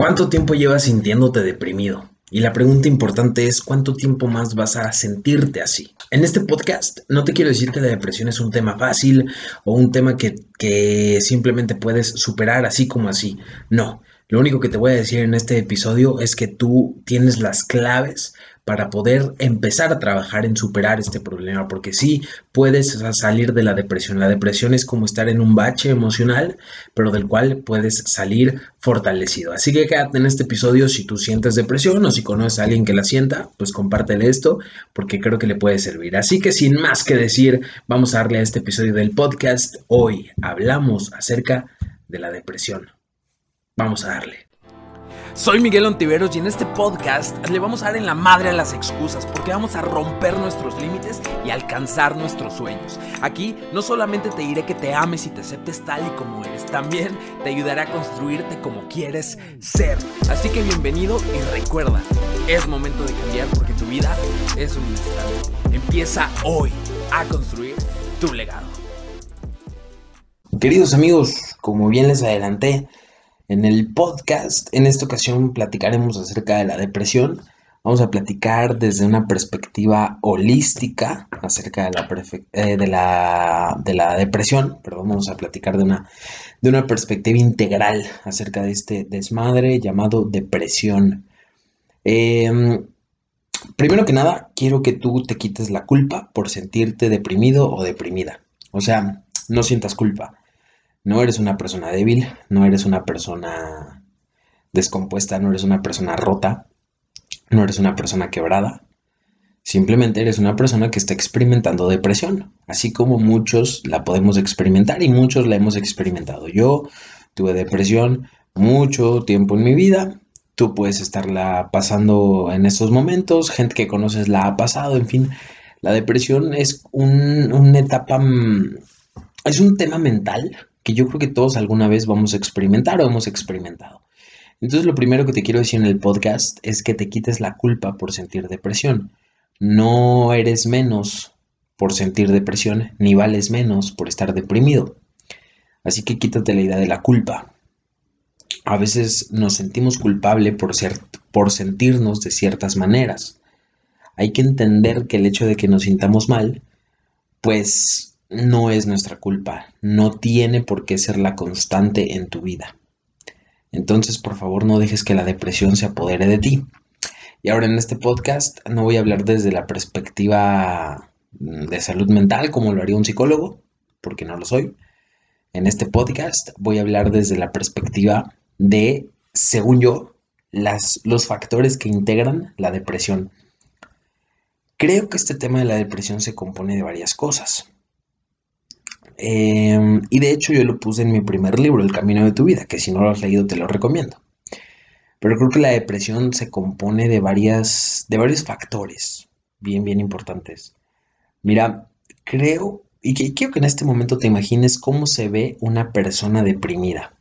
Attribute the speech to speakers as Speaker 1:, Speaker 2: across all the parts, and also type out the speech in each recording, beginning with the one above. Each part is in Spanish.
Speaker 1: ¿Cuánto tiempo llevas sintiéndote deprimido? Y la pregunta importante es cuánto tiempo más vas a sentirte así. En este podcast no te quiero decir que la depresión es un tema fácil o un tema que, que simplemente puedes superar así como así. No, lo único que te voy a decir en este episodio es que tú tienes las claves para poder empezar a trabajar en superar este problema, porque sí puedes salir de la depresión. La depresión es como estar en un bache emocional, pero del cual puedes salir fortalecido. Así que quédate en este episodio si tú sientes depresión o si conoces a alguien que la sienta, pues compártele esto porque creo que le puede servir. Así que sin más que decir, vamos a darle a este episodio del podcast. Hoy hablamos acerca de la depresión. Vamos a darle.
Speaker 2: Soy Miguel Ontiveros y en este podcast le vamos a dar en la madre a las excusas porque vamos a romper nuestros límites y alcanzar nuestros sueños. Aquí no solamente te diré que te ames y te aceptes tal y como eres, también te ayudaré a construirte como quieres ser. Así que bienvenido y recuerda, es momento de cambiar porque tu vida es un instante. Empieza hoy a construir tu legado.
Speaker 1: Queridos amigos, como bien les adelanté, en el podcast, en esta ocasión platicaremos acerca de la depresión. Vamos a platicar desde una perspectiva holística acerca de la, eh, de la, de la depresión. Perdón, vamos a platicar de una, de una perspectiva integral acerca de este desmadre llamado depresión. Em, primero que nada, quiero que tú te quites la culpa por sentirte deprimido o deprimida. O sea, no sientas culpa. No eres una persona débil, no eres una persona descompuesta, no eres una persona rota, no eres una persona quebrada. Simplemente eres una persona que está experimentando depresión, así como muchos la podemos experimentar y muchos la hemos experimentado. Yo tuve depresión mucho tiempo en mi vida, tú puedes estarla pasando en estos momentos, gente que conoces la ha pasado, en fin, la depresión es una etapa, mm, es un tema mental que yo creo que todos alguna vez vamos a experimentar o hemos experimentado. Entonces lo primero que te quiero decir en el podcast es que te quites la culpa por sentir depresión. No eres menos por sentir depresión, ni vales menos por estar deprimido. Así que quítate la idea de la culpa. A veces nos sentimos culpables por, ser, por sentirnos de ciertas maneras. Hay que entender que el hecho de que nos sintamos mal, pues no es nuestra culpa, no tiene por qué ser la constante en tu vida. Entonces, por favor, no dejes que la depresión se apodere de ti. Y ahora en este podcast no voy a hablar desde la perspectiva de salud mental como lo haría un psicólogo, porque no lo soy. En este podcast voy a hablar desde la perspectiva de, según yo, las, los factores que integran la depresión. Creo que este tema de la depresión se compone de varias cosas. Em, y de hecho yo lo puse en mi primer libro, El Camino de tu Vida, que si no lo has leído te lo recomiendo. Pero creo que la depresión se compone de, varias, de varios factores bien, bien importantes. Mira, creo, y quiero que en este momento te imagines cómo se ve una persona deprimida.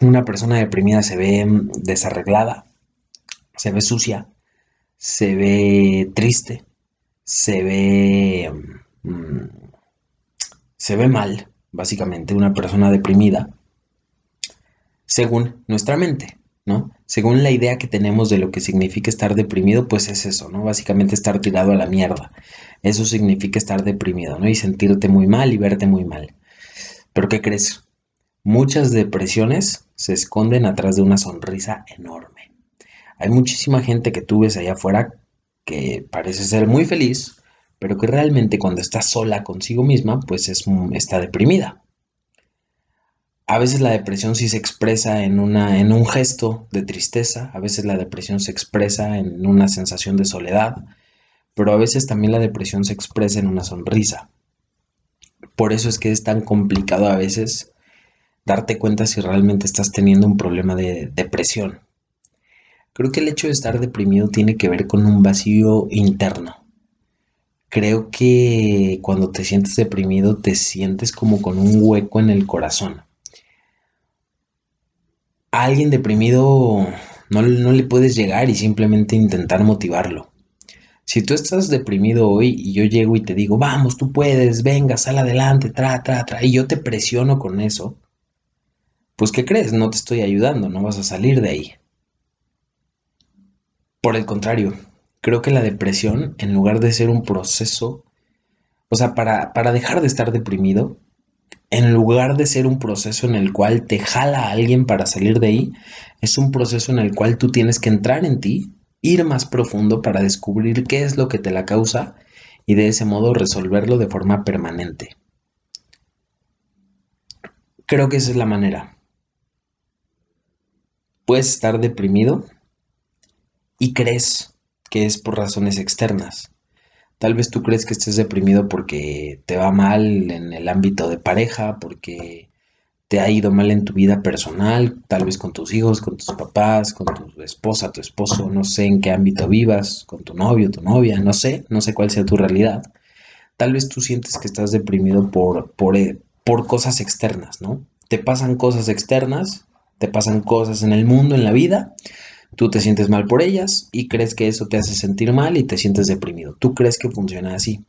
Speaker 1: Una persona deprimida se ve mm, desarreglada, se ve sucia, se ve triste, se ve mm, se ve mal, básicamente, una persona deprimida, según nuestra mente, ¿no? Según la idea que tenemos de lo que significa estar deprimido, pues es eso, ¿no? Básicamente estar tirado a la mierda. Eso significa estar deprimido, ¿no? Y sentirte muy mal y verte muy mal. Pero ¿qué crees? Muchas depresiones se esconden atrás de una sonrisa enorme. Hay muchísima gente que tú ves allá afuera que parece ser muy feliz, pero que realmente cuando está sola consigo misma, pues es, está deprimida. A veces la depresión sí se expresa en, una, en un gesto de tristeza, a veces la depresión se expresa en una sensación de soledad, pero a veces también la depresión se expresa en una sonrisa. Por eso es que es tan complicado a veces darte cuenta si realmente estás teniendo un problema de depresión. Creo que el hecho de estar deprimido tiene que ver con un vacío interno creo que cuando te sientes deprimido te sientes como con un hueco en el corazón. A alguien deprimido no, no, le puedes llegar y simplemente intentar motivarlo. Si tú estás deprimido hoy y yo llego y te digo, vamos, tú puedes, venga, sal adelante, tra, tra, tra, y yo te presiono con eso, pues ¿qué crees? No te estoy ayudando, no vas a salir de ahí. Por el contrario, creo que la depresión, en lugar de ser un proceso, o sea, para, para dejar de estar deprimido, en lugar de ser un proceso en el cual te jala a alguien para salir de ahí, es un proceso en el cual tú tienes que entrar en ti, ir más profundo para descubrir qué es lo que te la causa y de ese modo resolverlo de forma permanente. Creo que esa es la manera. Puedes estar deprimido y crees que es por razones externas. Tal vez tú crees que estés deprimido porque te va mal en el ámbito de pareja, porque te ha ido mal en tu vida personal, tal vez con tus hijos, con tus papás, con tu esposa, tu esposo, no sé en qué ámbito vivas, con tu novio, tu novia, no sé, no sé cuál sea tu realidad. Tal vez tú sientes que estás deprimido por, por, eh, por cosas externas, ¿no? Te pasan cosas externas, te pasan cosas en el mundo, en la vida, Tú te sientes mal por ellas y crees que eso te hace sentir mal y te sientes deprimido. Tú crees que funciona así.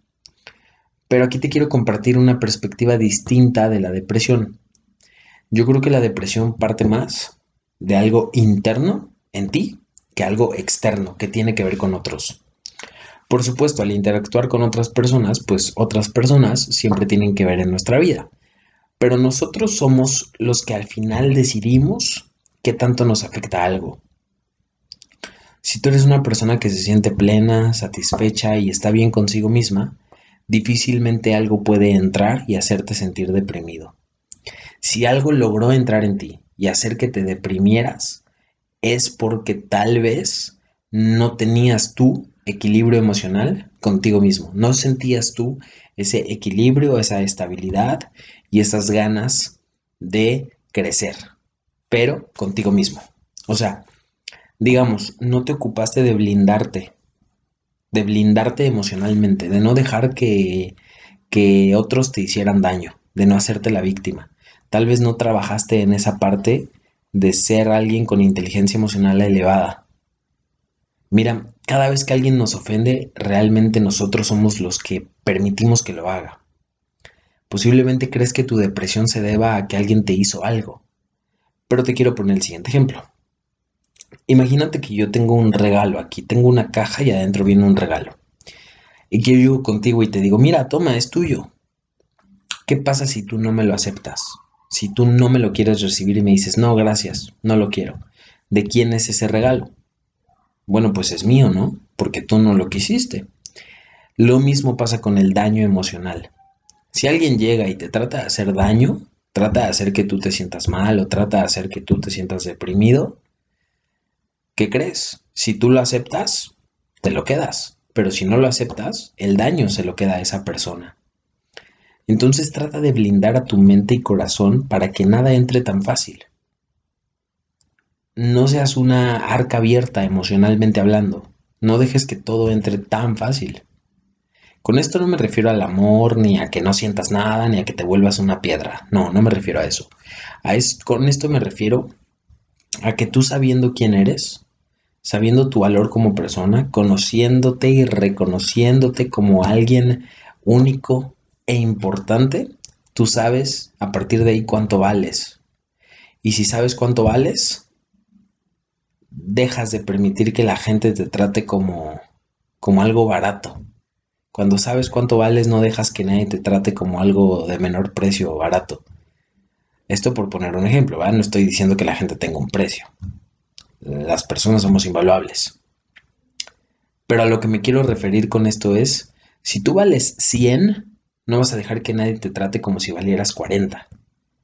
Speaker 1: Pero aquí te quiero compartir una perspectiva distinta de la depresión. Yo creo que la depresión parte más de algo interno en ti que algo externo que tiene que ver con otros. Por supuesto, al interactuar con otras personas, pues otras personas siempre tienen que ver en nuestra vida. Pero nosotros somos los que al final decidimos qué tanto nos afecta algo. Si tú eres una persona que se siente plena, satisfecha y está bien consigo misma, difícilmente algo puede entrar y hacerte sentir deprimido. Si algo logró entrar en ti y hacer que te deprimieras, es porque tal vez no tenías tú equilibrio emocional contigo mismo. No sentías tú ese equilibrio, esa estabilidad y esas ganas de crecer, pero contigo mismo. O sea, digamos, no te ocupaste de blindarte, de blindarte emocionalmente, de no dejar que, que otros te hicieran daño, de no hacerte la víctima. Tal vez no trabajaste en esa parte de ser alguien con inteligencia emocional elevada. Mira, cada vez que alguien nos ofende, realmente nosotros somos los que permitimos que lo haga. Posiblemente crees que tu depresión se deba a que alguien te hizo algo. Pero te quiero poner el siguiente ejemplo. Imagínate que yo tengo un regalo aquí, tengo una caja y adentro viene un regalo. Y que yo llego contigo y te digo, mira, toma, es tuyo. ¿Qué pasa si tú no me lo aceptas? Si tú no me lo quieres recibir y me dices, no, gracias, no lo quiero. ¿De quién es ese regalo? Bueno, pues es mío, ¿no? Porque tú no lo quisiste. Lo mismo pasa con el daño emocional. Si alguien llega y te trata de hacer daño, trata de hacer que tú te sientas mal o trata de hacer que tú te sientas deprimido, ¿qué crees? Si tú lo aceptas, te lo quedas. Pero si no lo aceptas, el daño se lo queda a esa persona. Entonces trata de blindar a tu mente y corazón para que nada entre tan fácil. No seas una arca abierta emocionalmente hablando. No dejes que todo entre tan fácil. Con esto no me refiero al amor, ni a que no sientas nada, ni a que te vuelvas una piedra. No, no me refiero a eso. A con esto me refiero a que tú sabiendo quién eres, sabiendo tu valor como persona, conociéndote y reconociéndote como alguien único e importante, tú sabes a partir de ahí cuánto vales. Y si sabes cuánto vales, dejas de permitir que la gente te trate como, como algo barato. Cuando sabes cuánto vales, no dejas que nadie te trate como algo de menor precio o barato. Esto por poner un ejemplo. No estoy diciendo que la gente tenga un precio las personas somos invaluables. Pero a lo que me quiero referir con esto es, si tú vales 100, no vas a dejar que nadie te trate como si valieras 40.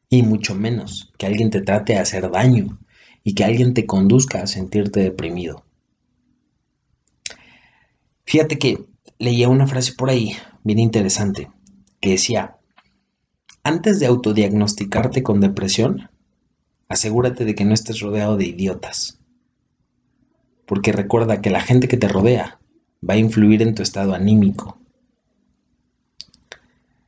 Speaker 1: Y mucho menos que alguien te trate a hacer daño y que alguien te conduzca a sentirte deprimido. Fíjate que leía una frase por ahí, bien interesante, que decía, antes de autodiagnosticarte con depresión, asegúrate de que no estés rodeado de idiotas porque recuerda que la gente que te rodea va a influir en tu estado anímico.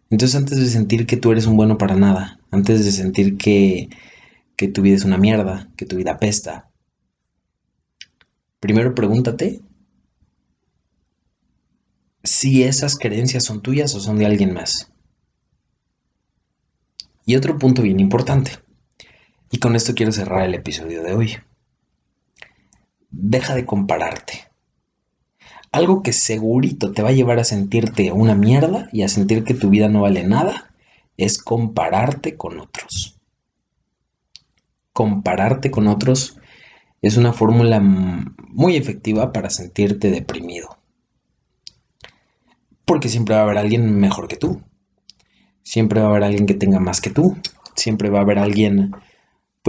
Speaker 1: Entonces antes de sentir que tú eres un bueno para nada, antes de sentir que, que tu vida es una mierda, que tu vida apesta, primero pregúntate si esas creencias son tuyas o son de alguien más. Y otro punto bien importante. Y con esto quiero cerrar el episodio de hoy. Deja de compararte. Algo que segurito te va a llevar a sentirte una mierda y a sentir que tu vida no vale nada es compararte con otros. Compararte con otros es una fórmula muy efectiva para sentirte deprimido. Porque siempre va a haber alguien mejor que tú. Siempre va a haber alguien que tenga más que tú. Siempre va a haber alguien,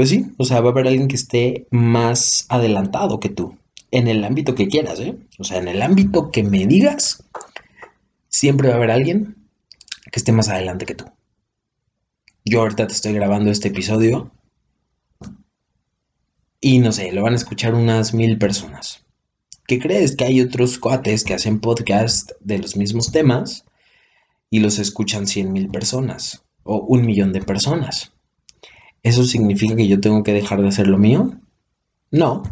Speaker 1: pues sí, o sea, va a haber alguien que esté más adelantado que tú. En el ámbito que quieras, ¿eh? O sea, en el ámbito que me digas, siempre va a haber alguien que esté más adelante que tú. Yo ahorita te estoy grabando este episodio y no sé, lo van a escuchar unas mil personas. ¿Qué crees? Que hay otros cuates que hacen podcast de los mismos temas y los escuchan cien mil personas o un millón de personas. ¿Eso significa que yo tengo que dejar de hacer lo mío? No.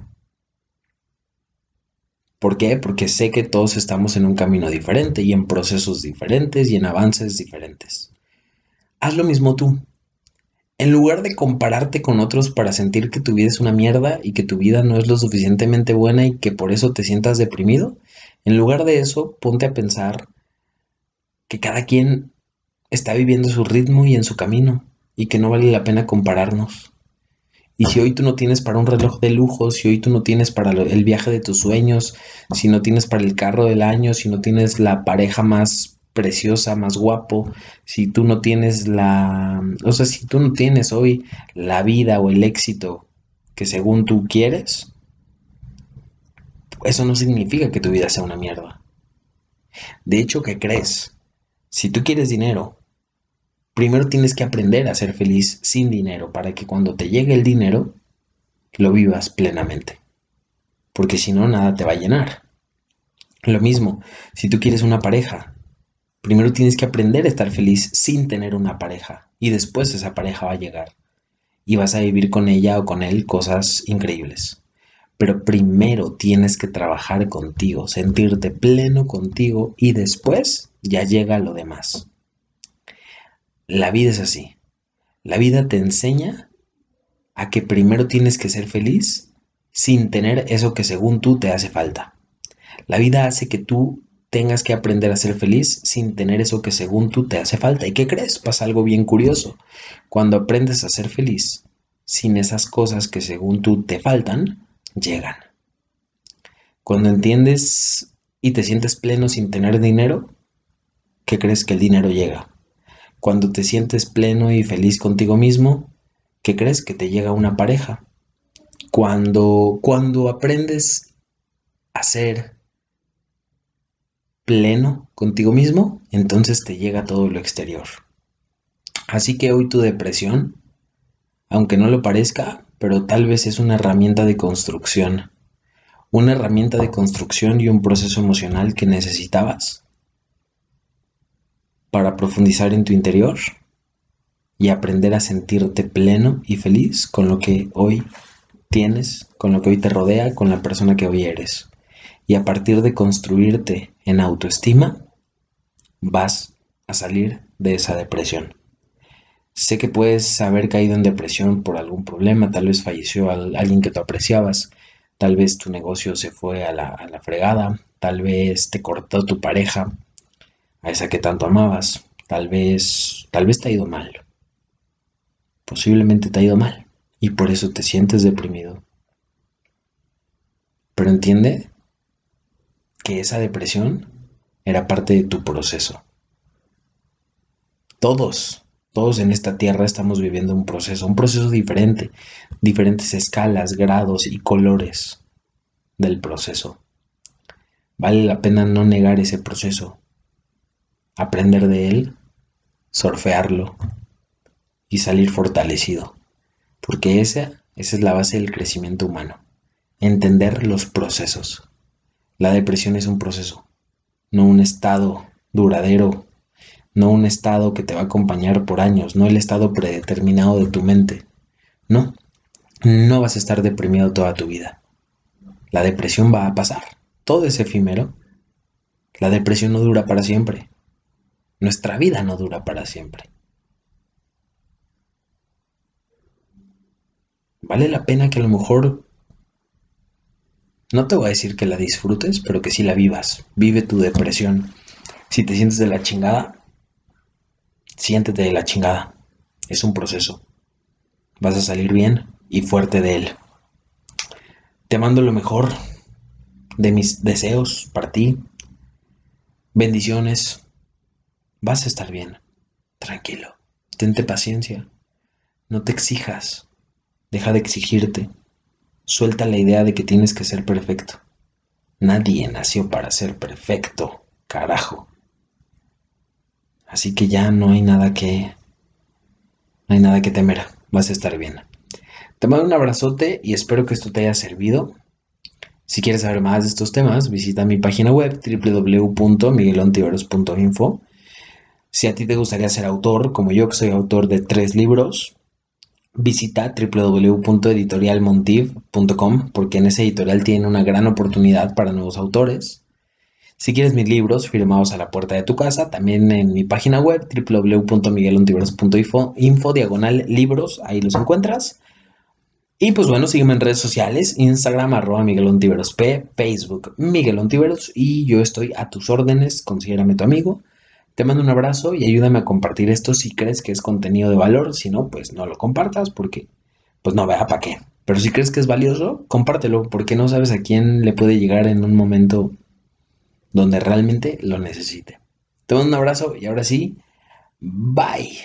Speaker 1: ¿Por qué? Porque sé que todos estamos en un camino diferente y en procesos diferentes y en avances diferentes. Haz lo mismo tú. En lugar de compararte con otros para sentir que tu vida es una mierda y que tu vida no es lo suficientemente buena y que por eso te sientas deprimido, en lugar de eso, ponte a pensar que cada quien está viviendo su ritmo y en su camino y que no vale la pena compararnos. Y si hoy tú no tienes para un reloj de lujo, si hoy tú no tienes para el viaje de tus sueños, si no tienes para el carro del año, si no tienes la pareja más preciosa, más guapo, si tú no tienes la, o sea, si tú no tienes hoy la vida o el éxito que según tú quieres, eso no significa que tu vida sea una mierda. De hecho, ¿qué crees? Si tú quieres dinero, primero tienes que aprender a ser feliz sin dinero para que cuando te llegue el dinero, lo vivas plenamente. Porque si no, nada te va a llenar. Lo mismo, si tú quieres una pareja, Primero tienes que aprender a estar feliz sin tener una pareja y después esa pareja va a llegar y vas a vivir con ella o con él cosas increíbles. Pero primero tienes que trabajar contigo, sentirte pleno contigo y después ya llega lo demás. La vida es así. La vida te enseña a que primero tienes que ser feliz sin tener eso que según tú te hace falta. La vida hace que tú tengas que aprender a ser feliz sin tener eso que según tú te hace falta. ¿Y qué crees? Pasa algo bien curioso. Cuando aprendes a ser feliz sin esas cosas que según tú te faltan, llegan. Cuando entiendes y te sientes pleno sin tener dinero, ¿qué crees que el dinero llega? Cuando te sientes pleno y feliz contigo mismo, ¿qué crees que te llega una pareja? Cuando, cuando aprendes a ser pleno contigo mismo, entonces te llega todo lo exterior. Así que hoy tu depresión, aunque no lo parezca, pero tal vez es una herramienta de construcción, una herramienta de construcción y un proceso emocional que necesitabas para profundizar en tu interior y aprender a sentirte pleno y feliz con lo que hoy tienes, con lo que hoy te rodea, con la persona que hoy eres y a partir de construirte en autoestima, vas a salir de esa depresión. Sé que puedes haber caído en depresión por algún problema, tal vez falleció alguien que tú apreciabas, tal vez tu negocio se fue a la, a la fregada, tal vez te cortó tu pareja, esa que tanto amabas, tal vez, tal vez te ha ido mal. Posiblemente te ha ido mal y por eso te sientes deprimido. Pero entiende que esa depresión era parte de tu proceso. Todos, todos en esta tierra estamos viviendo un proceso, un proceso diferente, diferentes escalas, grados y colores del proceso. Vale la pena no negar ese proceso, aprender de él, surfearlo y salir fortalecido, porque esa, esa es la base del crecimiento humano, entender los procesos. La depresión es un proceso, no un estado duradero, no un estado que te va a acompañar por años, no el estado predeterminado de tu mente. No, no vas a estar deprimido toda tu vida. La depresión va a pasar, todo es efímero. La depresión no dura para siempre. Nuestra vida no dura para siempre. vale la pena que a lo mejor no te voy a decir que la disfrutes, pero que sí la vivas. Vive tu depresión. Si te sientes de la chingada, siéntete de la chingada. Es un proceso. Vas a salir bien y fuerte de él. Te mando lo mejor de mis deseos para ti. Bendiciones. Vas a estar bien. Tranquilo. Tente paciencia. No te exijas. Deja de exigirte. Suelta la idea de que tienes que ser perfecto. Nadie nació para ser perfecto. Carajo. Así que ya no hay nada que... No hay nada que temer. Vas a estar bien. Te mando un abrazote y espero que esto te haya servido. Si quieres saber más de estos temas, visita mi página web www.miguelontiveros.info. Si a ti te gustaría ser autor, como yo que soy autor de tres libros, visita www.editorialmontiv.com porque en ese editorial tiene una gran oportunidad para nuevos autores. Si quieres mis libros firmados a la puerta de tu casa, también en mi página web www.miguelontiveros.info diagonal libros, ahí los encuentras. Y pues bueno, sígueme en redes sociales, Instagram arroba Miguel P, Facebook Miguel Ontiveros y yo estoy a tus órdenes, considérame tu amigo. Te mando un abrazo y ayúdame a compartir esto si crees que es contenido de valor, si no, pues no lo compartas porque pues no vea para qué. Pero si crees que es valioso, compártelo porque no sabes a quién le puede llegar en un momento donde realmente lo necesite. Te mando un abrazo y ahora sí, bye.